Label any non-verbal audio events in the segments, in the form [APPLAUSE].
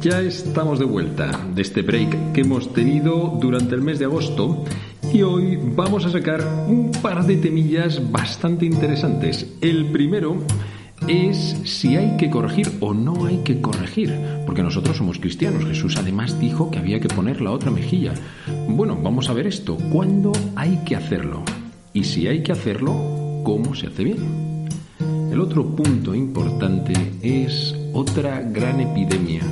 ya estamos de vuelta de este break que hemos tenido durante el mes de agosto y hoy vamos a sacar un par de temillas bastante interesantes. El primero es si hay que corregir o no hay que corregir, porque nosotros somos cristianos. Jesús además dijo que había que poner la otra mejilla. Bueno, vamos a ver esto. ¿Cuándo hay que hacerlo? Y si hay que hacerlo, ¿cómo se hace bien? El otro punto importante es otra gran epidemia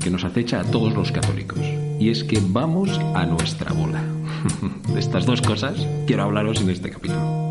que nos acecha a todos los católicos, y es que vamos a nuestra bola. [LAUGHS] De estas dos cosas quiero hablaros en este capítulo.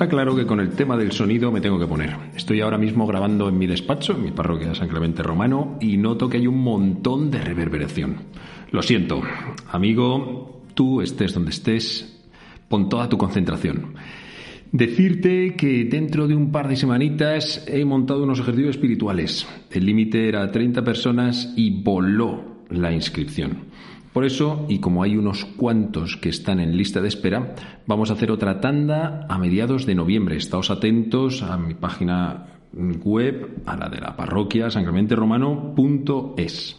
Está claro que con el tema del sonido me tengo que poner. Estoy ahora mismo grabando en mi despacho, en mi parroquia de San Clemente Romano, y noto que hay un montón de reverberación. Lo siento, amigo, tú estés donde estés, pon toda tu concentración. Decirte que dentro de un par de semanitas he montado unos ejercicios espirituales. El límite era 30 personas y voló la inscripción. Por eso, y como hay unos cuantos que están en lista de espera, vamos a hacer otra tanda a mediados de noviembre. Estaos atentos a mi página web, a la de la parroquia sancramenteromano.es.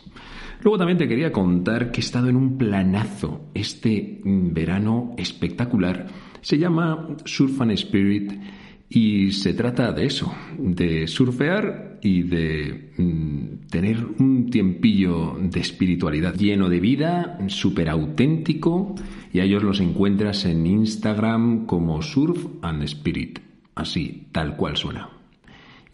Luego también te quería contar que he estado en un planazo este verano espectacular. Se llama Surf and Spirit y se trata de eso, de surfear y de mm, tener un tiempillo de espiritualidad lleno de vida, súper auténtico, y a ellos los encuentras en Instagram como Surf and Spirit, así, tal cual suena.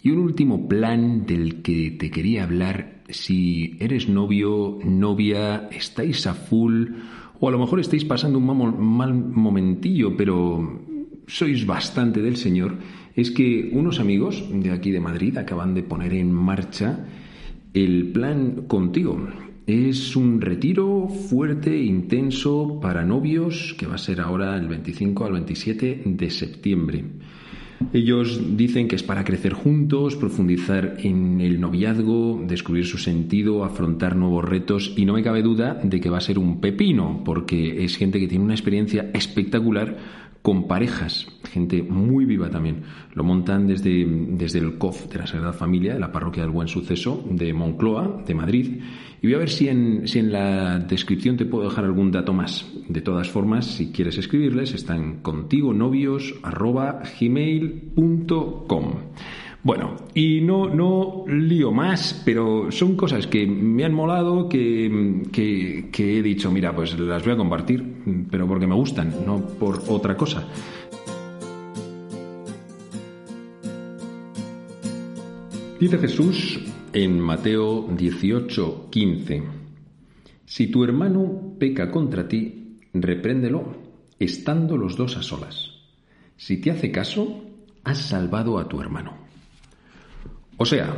Y un último plan del que te quería hablar, si eres novio, novia, estáis a full, o a lo mejor estáis pasando un mal momentillo, pero sois bastante del Señor, es que unos amigos de aquí de Madrid acaban de poner en marcha el plan contigo. Es un retiro fuerte intenso para novios que va a ser ahora el 25 al 27 de septiembre. Ellos dicen que es para crecer juntos, profundizar en el noviazgo, descubrir su sentido, afrontar nuevos retos y no me cabe duda de que va a ser un pepino porque es gente que tiene una experiencia espectacular con parejas, gente muy viva también. Lo montan desde, desde el COF de la Sagrada Familia, de la Parroquia del Buen Suceso de Moncloa, de Madrid. Y voy a ver si en, si en la descripción te puedo dejar algún dato más. De todas formas, si quieres escribirles, están contigo novios gmail.com. Bueno, y no, no lío más, pero son cosas que me han molado, que, que, he dicho, mira, pues las voy a compartir, pero porque me gustan, no por otra cosa. Dice Jesús en Mateo 18, 15, Si tu hermano peca contra ti, repréndelo, estando los dos a solas. Si te hace caso, has salvado a tu hermano. O sea,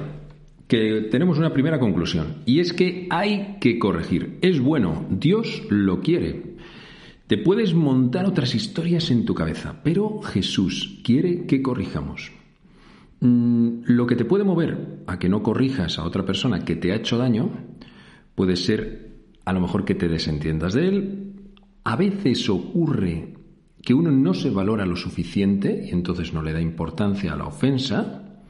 que tenemos una primera conclusión, y es que hay que corregir. Es bueno, Dios lo quiere. Te puedes montar otras historias en tu cabeza, pero Jesús quiere que corrijamos. Mm, lo que te puede mover a que no corrijas a otra persona que te ha hecho daño puede ser a lo mejor que te desentiendas de él. A veces ocurre que uno no se valora lo suficiente y entonces no le da importancia a la ofensa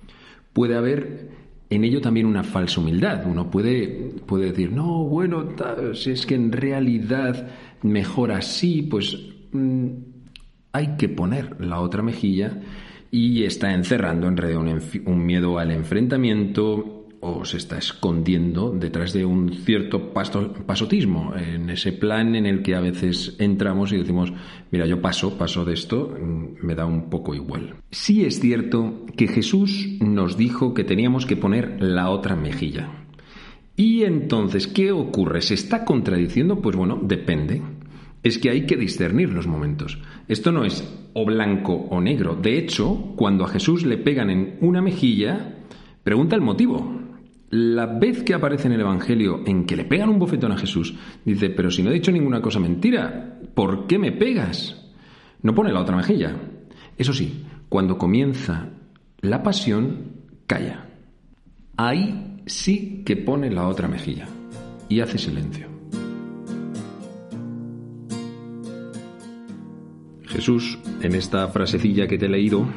puede haber en ello también una falsa humildad. Uno puede, puede decir, no, bueno, si es que en realidad mejor así, pues mm, hay que poner la otra mejilla y está encerrando en un, miedo al enfrentamiento o se está escondiendo detrás de un cierto pasotismo, en ese plan en el que a veces entramos y decimos, mira, yo paso, paso de esto, mm, me da un poco igual. Sí es cierto que Jesús nos dijo que teníamos que poner la otra mejilla. Y entonces, ¿qué ocurre? ¿Se está contradiciendo? Pues bueno, depende. Es que hay que discernir los momentos. Esto no es o blanco o negro. De hecho, cuando a Jesús le pegan en una mejilla, pregunta el motivo. La vez que aparece en el Evangelio en que le pegan un bofetón a Jesús, dice, pero si no he dicho ninguna cosa mentira, ¿por qué me pegas? No pone la otra mejilla. Eso sí, cuando comienza la pasión, calla. Ahí sí que pone la otra mejilla y hace silencio. Jesús, en esta frasecilla que te he leído,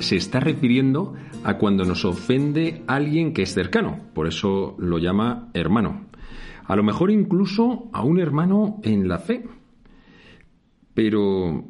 se está refiriendo a cuando nos ofende alguien que es cercano, por eso lo llama hermano. A lo mejor incluso a un hermano en la fe. Pero,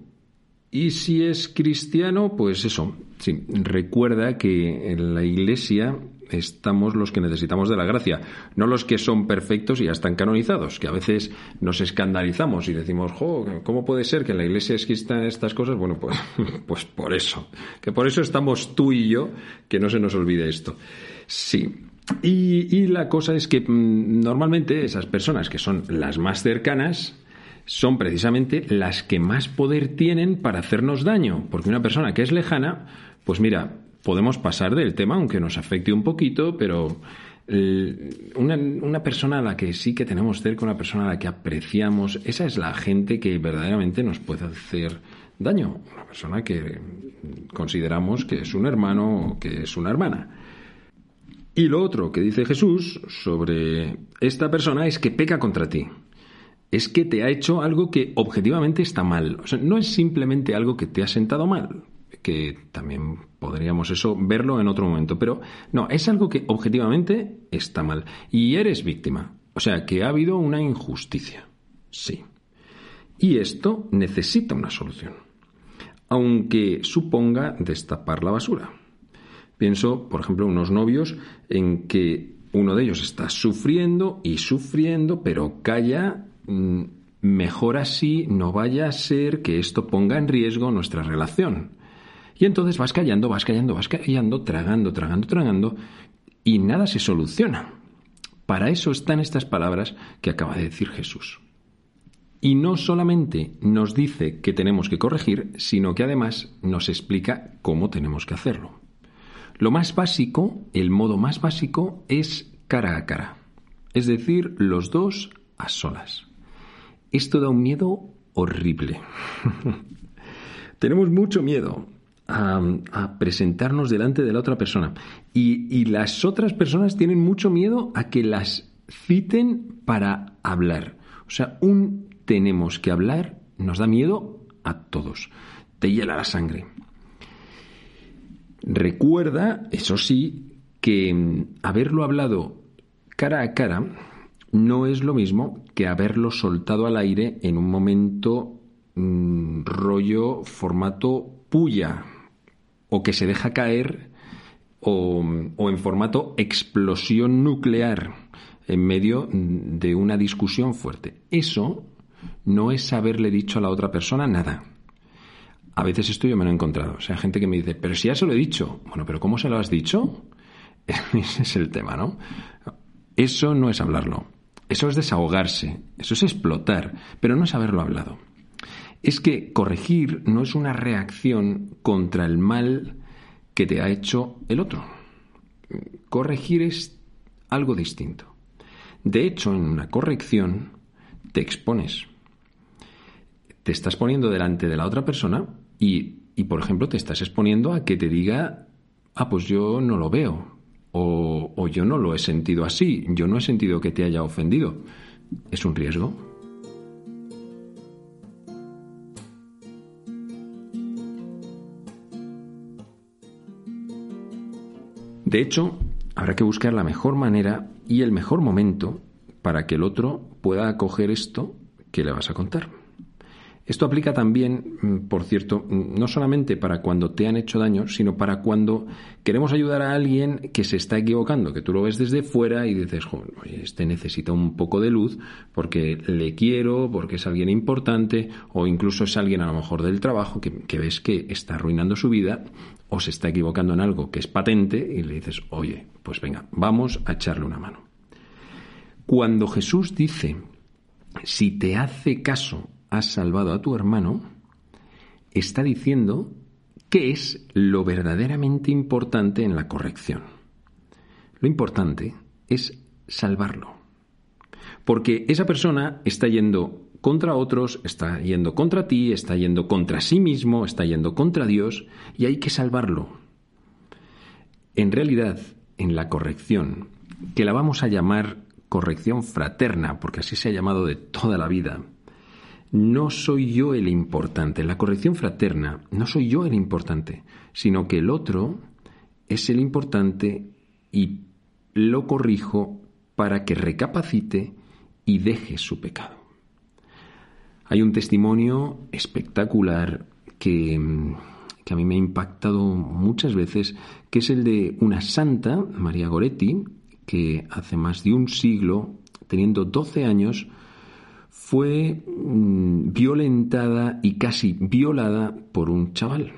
¿y si es cristiano? Pues eso, sí, recuerda que en la iglesia estamos los que necesitamos de la gracia, no los que son perfectos y ya están canonizados, que a veces nos escandalizamos y decimos, ¿cómo puede ser que en la iglesia existan estas cosas? Bueno, pues, [LAUGHS] pues por eso, que por eso estamos tú y yo, que no se nos olvide esto. Sí. Y, y la cosa es que mm, normalmente esas personas que son las más cercanas, son precisamente las que más poder tienen para hacernos daño, porque una persona que es lejana, pues mira, podemos pasar del tema, aunque nos afecte un poquito, pero eh, una, persona a la que sí que tenemos cerca, una persona a la que apreciamos, esa es la gente que verdaderamente nos puede hacer daño. Una persona que consideramos que es un hermano o que es una hermana. Y lo otro que dice Jesús sobre esta persona es que peca contra ti. Es que te ha hecho algo que objetivamente está mal. O sea, no es simplemente algo que te ha sentado mal que también podríamos eso verlo en otro momento, pero no, es algo que objetivamente está mal y eres víctima, o sea, que ha habido una injusticia. Sí. Y esto necesita una solución, aunque suponga destapar la basura. Pienso, por ejemplo, unos novios en que uno de ellos está sufriendo y sufriendo, pero calla, mm, mejor así, no vaya a ser que esto ponga en riesgo nuestra relación. Y entonces vas callando, vas callando, vas callando, tragando, tragando, tragando, y nada se soluciona. Para eso están estas palabras que acaba de decir Jesús. Y no solamente nos dice que tenemos que corregir, sino que además nos explica cómo tenemos que hacerlo. Lo más básico, el modo más básico, es cara a cara. Es decir, los dos a solas. Esto da un miedo horrible. [LAUGHS] Tenemos mucho miedo a, presentarnos delante de la otra persona. Y, las otras personas tienen mucho miedo a que las citen para hablar. O sea, un tenemos que hablar nos da miedo a todos. Te hiela la sangre. Recuerda, eso sí, que mm, haberlo hablado cara a cara no es lo mismo que haberlo soltado al aire en un momento mm, rollo formato puya, o que se deja caer o, en formato explosión nuclear en medio de una discusión fuerte. Eso no es haberle dicho a la otra persona nada. A veces esto yo me lo he encontrado. O sea, gente que me dice, pero si ya se lo he dicho. Bueno, pero ¿cómo se lo has dicho? [LAUGHS] Ese es el tema, ¿no? Eso no es hablarlo. Eso es desahogarse. Eso es explotar. Pero no es haberlo hablado es que corregir no es una reacción contra el mal que te ha hecho el otro. Corregir es algo distinto. De hecho, en una corrección te expones. Te estás poniendo delante de la otra persona y, por ejemplo, te estás exponiendo a que te diga, ah, pues yo no lo veo, o, yo no lo he sentido así, yo no he sentido que te haya ofendido. Es un riesgo. De hecho, habrá que buscar la mejor manera y el mejor momento para que el otro pueda acoger esto que le vas a contar. Esto aplica también, mm, por cierto, mm, no solamente para cuando te han hecho daño, sino para cuando queremos ayudar a alguien que se está equivocando, que tú lo ves desde fuera y dices, oye, este necesita un poco de luz porque le quiero, porque es alguien importante, o incluso es alguien a lo mejor del trabajo que, que ves que está arruinando su vida o se está equivocando en algo que es patente y le dices, oye, pues venga, vamos a echarle una mano. Cuando Jesús dice, si te hace caso, has salvado a tu hermano, está diciendo qué es lo verdaderamente importante en la corrección. Lo importante es salvarlo. Porque esa persona está yendo contra otros, está yendo contra ti, está yendo contra sí mismo, está yendo contra Dios, y hay que salvarlo. En realidad, en la corrección, que la vamos a llamar corrección fraterna, porque así se ha llamado de toda la vida, no soy yo el importante. La corrección fraterna no soy yo el importante, sino que el otro es el importante y lo corrijo para que recapacite y deje su pecado. Hay un testimonio espectacular que, que, a mí me ha impactado muchas veces, que es el de una santa, María Goretti, que hace más de un siglo, teniendo 12 años, fue mm, violentada y casi violada por un chaval.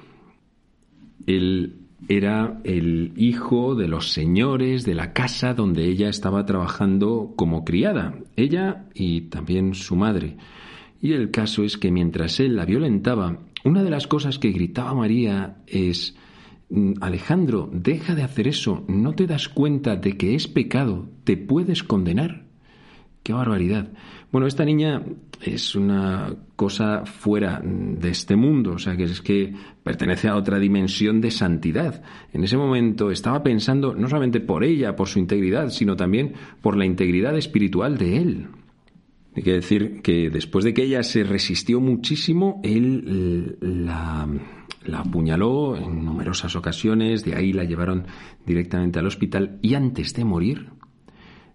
Él era el hijo de los señores de la casa donde ella estaba trabajando como criada, ella y también su madre. Y el caso es que mientras él la violentaba, una de las cosas que gritaba María es mm, Alejandro, deja de hacer eso, no te das cuenta de que es pecado, te puedes condenar. ¡Qué barbaridad! Bueno, esta niña es una cosa fuera de este mundo, o sea, que es que pertenece a otra dimensión de santidad. En ese momento estaba pensando no solamente por ella, por su integridad, sino también por la integridad espiritual de él. Hay que decir que después de que ella se resistió muchísimo, él la, la apuñaló en numerosas ocasiones, de ahí la llevaron directamente al hospital y antes de morir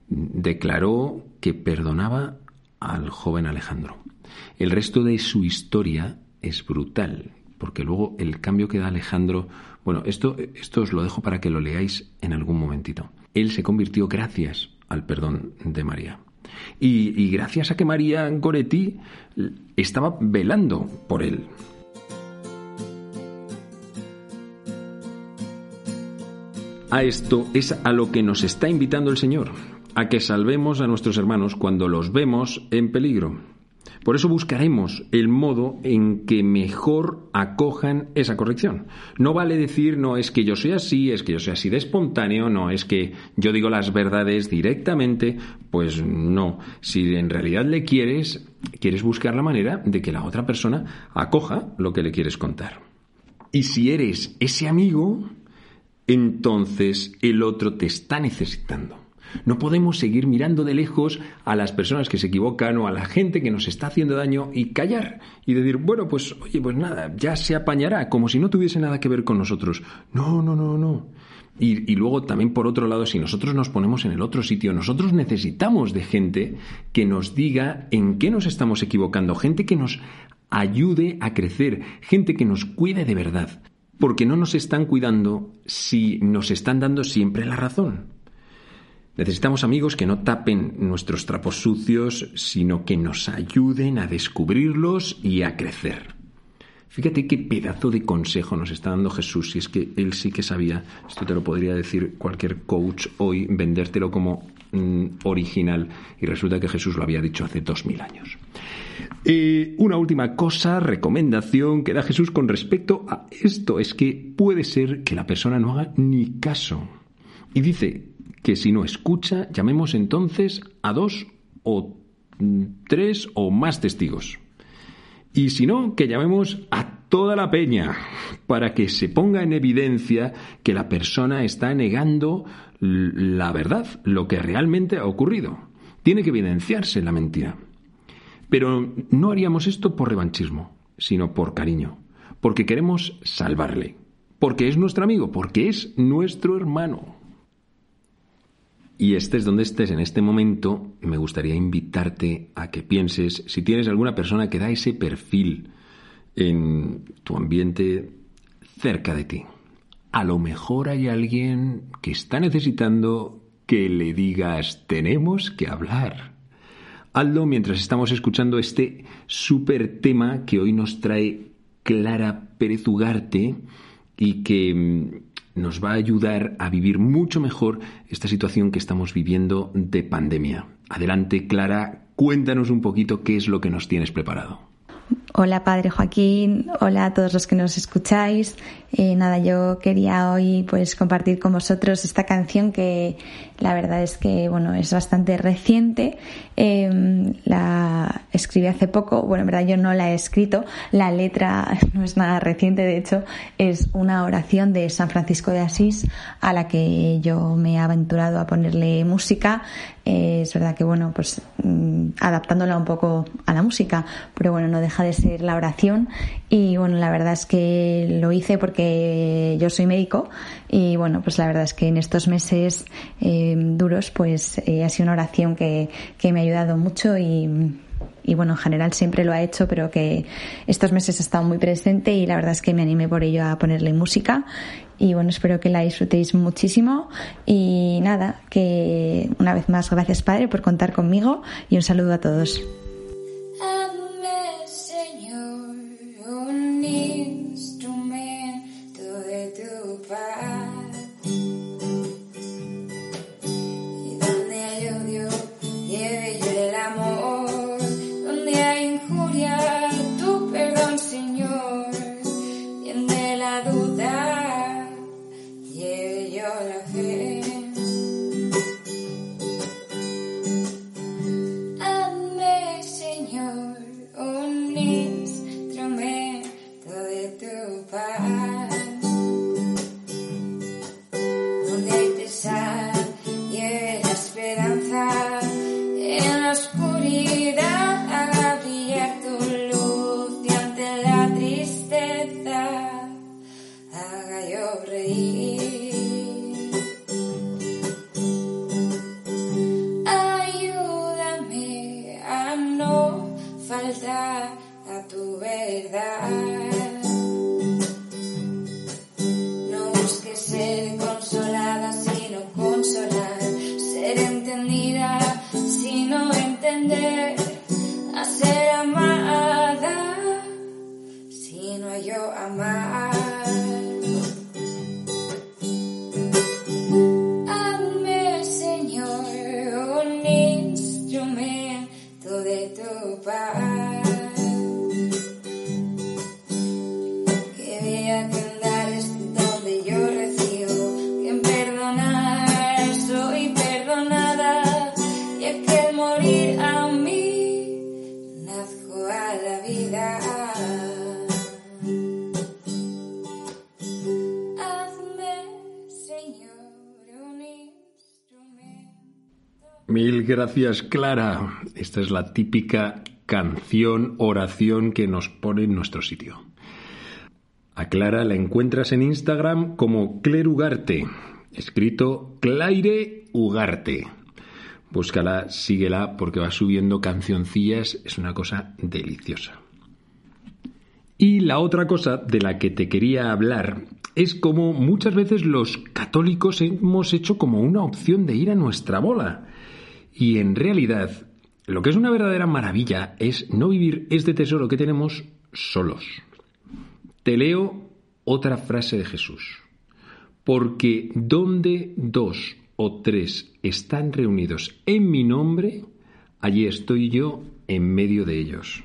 declaró que perdonaba al joven Alejandro. El resto de su historia es brutal, porque luego el cambio que da Alejandro, bueno, esto, esto os lo dejo para que lo leáis en algún momentito. Él se convirtió gracias al perdón de María. Y, y gracias a que María Goretti estaba velando por él. A esto es a lo que nos está invitando el Señor a que salvemos a nuestros hermanos cuando los vemos en peligro. Por eso buscaremos el modo en que mejor acojan esa corrección. No vale decir, no es que yo soy así, es que yo soy así de espontáneo, no es que yo digo las verdades directamente, pues no. Si en realidad le quieres, quieres buscar la manera de que la otra persona acoja lo que le quieres contar. Y si eres ese amigo, entonces el otro te está necesitando. No podemos seguir mirando de lejos a las personas que se equivocan o a la gente que nos está haciendo daño y callar y decir, bueno, pues oye, pues nada, ya se apañará, como si no tuviese nada que ver con nosotros. No, no, no, no. Y, y, luego también por otro lado, si nosotros nos ponemos en el otro sitio, nosotros necesitamos de gente que nos diga en qué nos estamos equivocando, gente que nos ayude a crecer, gente que nos cuide de verdad, porque no nos están cuidando si nos están dando siempre la razón. Necesitamos amigos que no tapen nuestros trapos sucios, sino que nos ayuden a descubrirlos y a crecer. Fíjate qué pedazo de consejo nos está dando Jesús, si es que él sí que sabía, esto te lo podría decir cualquier coach hoy, vendértelo como mm, original, y resulta que Jesús lo había dicho hace dos mil años. Una última cosa, recomendación que da Jesús con respecto a esto, es que puede ser que la persona no haga ni caso. Y dice, que si no escucha, llamemos entonces a dos o tres o más testigos. Y si no, que llamemos a toda la peña para que se ponga en evidencia que la persona está negando la verdad, lo que realmente ha ocurrido. Tiene que evidenciarse la mentira. Pero no haríamos esto por revanchismo, sino por cariño, porque queremos salvarle, porque es nuestro amigo, porque es nuestro hermano. Y estés donde estés en este momento, me gustaría invitarte a que pienses si tienes alguna persona que da ese perfil en tu ambiente cerca de ti. A lo mejor hay alguien que está necesitando que le digas tenemos que hablar. Hazlo mientras estamos escuchando este súper tema que hoy nos trae Clara Pérez Ugarte y que mm, nos va a ayudar a vivir mucho mejor esta situación que estamos viviendo de pandemia. Adelante, Clara, cuéntanos un poquito qué es lo que nos tienes preparado. Hola Padre Joaquín, hola a todos los que nos escucháis. Eh, nada, yo quería hoy pues compartir con vosotros esta canción que la verdad es que bueno es bastante reciente. Em, la escribí hace poco, bueno en verdad yo no la he escrito. La letra [LAUGHS] no es nada reciente, de hecho es una oración de San Francisco de Asís a la que yo me he aventurado a ponerle música. Eh, es verdad que bueno pues mm, adaptándola un poco a la música, pero bueno no deja de ser la oración y bueno la verdad es que lo hice porque que yo soy médico y bueno, pues la verdad es que en estos meses eh, duros pues eh, ha sido una oración que, me ha ayudado mucho y, bueno, en general siempre lo ha hecho, pero que estos meses ha estado muy presente y la verdad es que me animé por ello a ponerle música. Y bueno, espero que la disfrutéis muchísimo. Y nada, que una vez más gracias Padre por contar conmigo y un saludo a todos. Mil gracias, Clara. Esta es la típica canción, oración que nos pone en nuestro sitio. A Clara la encuentras en Instagram como Clerugarte, escrito Claire Ugarte. Búscala, síguela porque va subiendo cancioncillas, es una cosa deliciosa. Y la otra cosa de la que te quería hablar es como muchas veces los católicos hemos hecho como una opción de ir a nuestra bola. Y en realidad, lo que es una verdadera maravilla es no vivir este tesoro que tenemos solos. Te leo otra frase de Jesús. Porque donde dos o tres están reunidos en mi nombre, allí estoy yo en medio de ellos.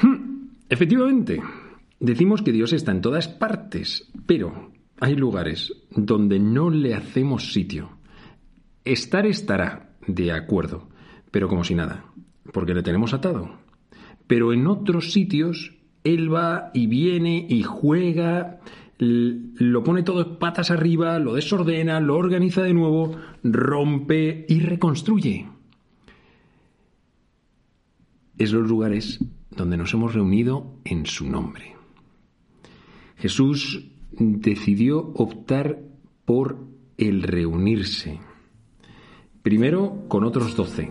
Hmm, efectivamente, decimos que Dios está en todas partes, pero hay lugares donde no le hacemos sitio. Estar estará, de acuerdo, pero como si nada, porque le tenemos atado. Pero en otros sitios, él va y viene y juega, lo pone todo patas arriba, lo desordena, lo organiza de nuevo, rompe y reconstruye. Es los lugares donde nos hemos reunido en su nombre. Jesús decidió optar por el reunirse Primero con otros doce.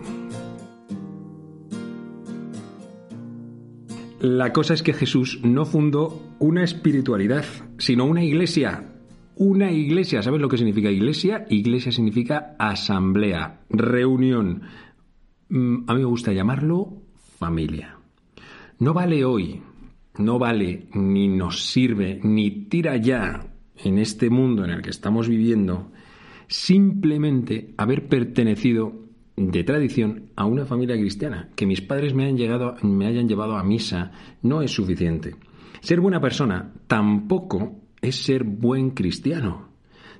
La cosa es que Jesús no fundó una espiritualidad, sino una iglesia. Una iglesia, ¿sabes lo que significa iglesia? Iglesia significa asamblea, reunión. Mm, a mí me gusta llamarlo familia. No vale hoy, no vale ni nos sirve, ni tira ya en este mundo en el que estamos viviendo simplemente haber pertenecido de tradición a una familia cristiana. Que mis padres me, llegado, me hayan llevado a misa no es suficiente. Ser buena persona tampoco es ser buen cristiano.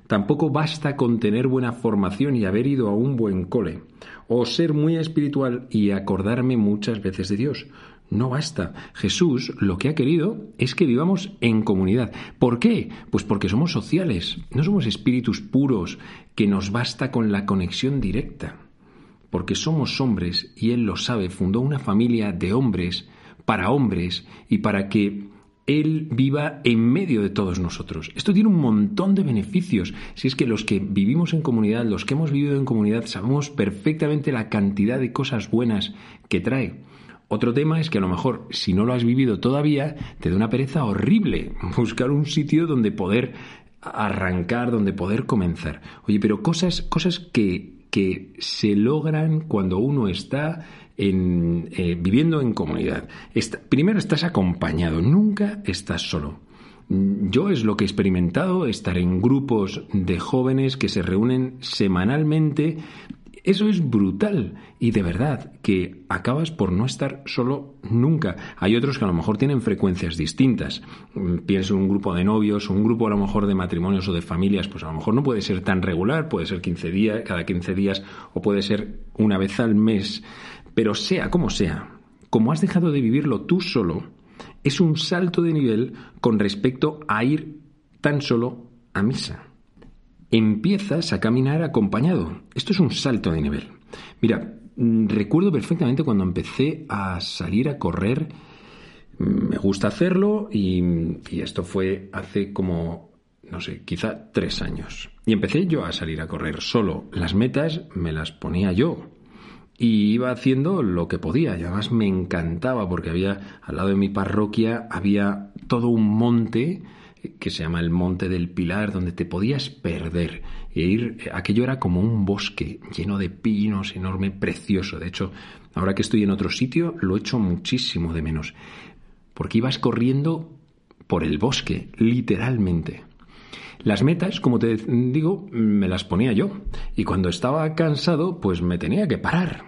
Tampoco basta con tener buena formación y haber ido a un buen cole, o ser muy espiritual y acordarme muchas veces de Dios. No basta. Jesús lo que ha querido es que vivamos en comunidad. ¿Por qué? Pues porque somos sociales, no somos espíritus puros que nos basta con la conexión directa. Porque somos hombres y Él lo sabe, fundó una familia de hombres para hombres y para que él viva en medio de todos nosotros. Esto tiene un montón de beneficios. Si es que los que vivimos en comunidad, los que hemos vivido en comunidad, sabemos perfectamente la cantidad de cosas buenas que trae. Otro tema es que a lo mejor, si no lo has vivido todavía, te da una pereza horrible buscar un sitio donde poder arrancar, donde poder comenzar. Oye, pero cosas, cosas que, que se logran cuando uno está eh, viviendo en comunidad. primero estás acompañado, nunca estás solo. Yo es lo que he experimentado, estar en grupos de jóvenes que se reúnen semanalmente eso es brutal y de verdad que acabas por no estar solo nunca. Hay otros que a lo mejor tienen frecuencias distintas. Mm, pienso en un grupo de novios, un grupo a lo mejor de matrimonios o de familias, pues a lo mejor no puede ser tan regular, puede ser 15 días, cada 15 días o puede ser una vez al mes. Pero sea como sea, como has dejado de vivirlo tú solo, es un salto de nivel con respecto a ir tan solo a misa empiezas a caminar acompañado. Esto es un salto de nivel. Mira, mm, recuerdo perfectamente cuando empecé a salir a correr. Mm, me gusta hacerlo y, esto fue hace como, no sé, quizá tres años. Y empecé yo a salir a correr solo. Las metas me las ponía yo. Y iba haciendo lo que podía. Y además me encantaba porque había, al lado de mi parroquia, había todo un monte que se llama el Monte del Pilar, donde te podías perder e ir. Aquello era como un bosque lleno de pinos, enorme, precioso. De hecho, ahora que estoy en otro sitio, lo echo muchísimo de menos. Porque ibas corriendo por el bosque, literalmente. Las metas, como te digo, me las ponía yo. Y cuando estaba cansado, pues me tenía que parar.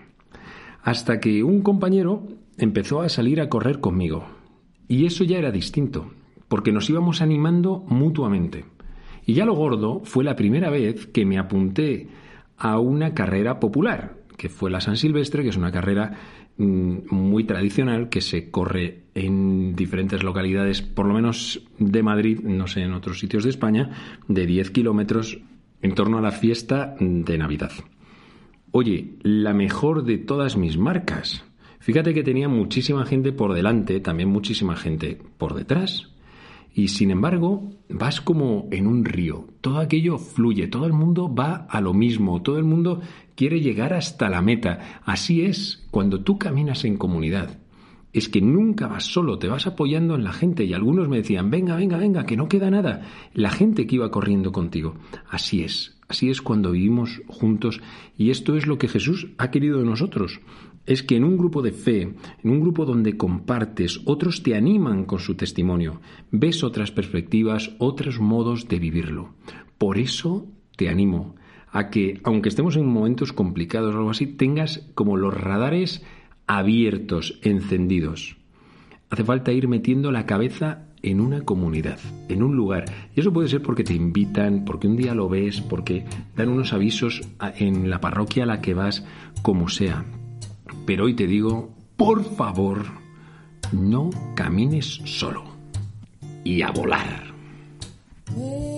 Hasta que un compañero empezó a salir a correr conmigo. Y eso ya era distinto porque nos íbamos animando mutuamente. Y ya lo gordo fue la primera vez que me apunté a una carrera popular, que fue la San Silvestre, que es una carrera mm, muy tradicional que se corre en diferentes localidades, por lo menos de Madrid, no sé, en otros sitios de España, de 10 kilómetros en torno a la fiesta de Navidad. Oye, la mejor de todas mis marcas. Fíjate que tenía muchísima gente por delante, también muchísima gente por detrás, y sin embargo, vas como en un río. Todo aquello fluye, todo el mundo va a lo mismo, todo el mundo quiere llegar hasta la meta. Así es cuando tú caminas en comunidad. Es que nunca vas solo, te vas apoyando en la gente. Y algunos me decían, venga, venga, venga, que no queda nada. La gente que iba corriendo contigo. Así es, así es cuando vivimos juntos. Y esto es lo que Jesús ha querido de nosotros es que en un grupo de fe, en un grupo donde compartes, otros te animan con su testimonio, ves otras perspectivas, otros modos de vivirlo. Por eso te animo a que, aunque estemos en momentos complicados o algo así, tengas como los radares abiertos, encendidos. Hace falta ir metiendo la cabeza en una comunidad, en un lugar. Y eso puede ser porque te invitan, porque un día lo ves, porque dan unos avisos en la parroquia a la que vas, como sea. Pero hoy te digo, por favor, no camines solo. Y a volar. Eh.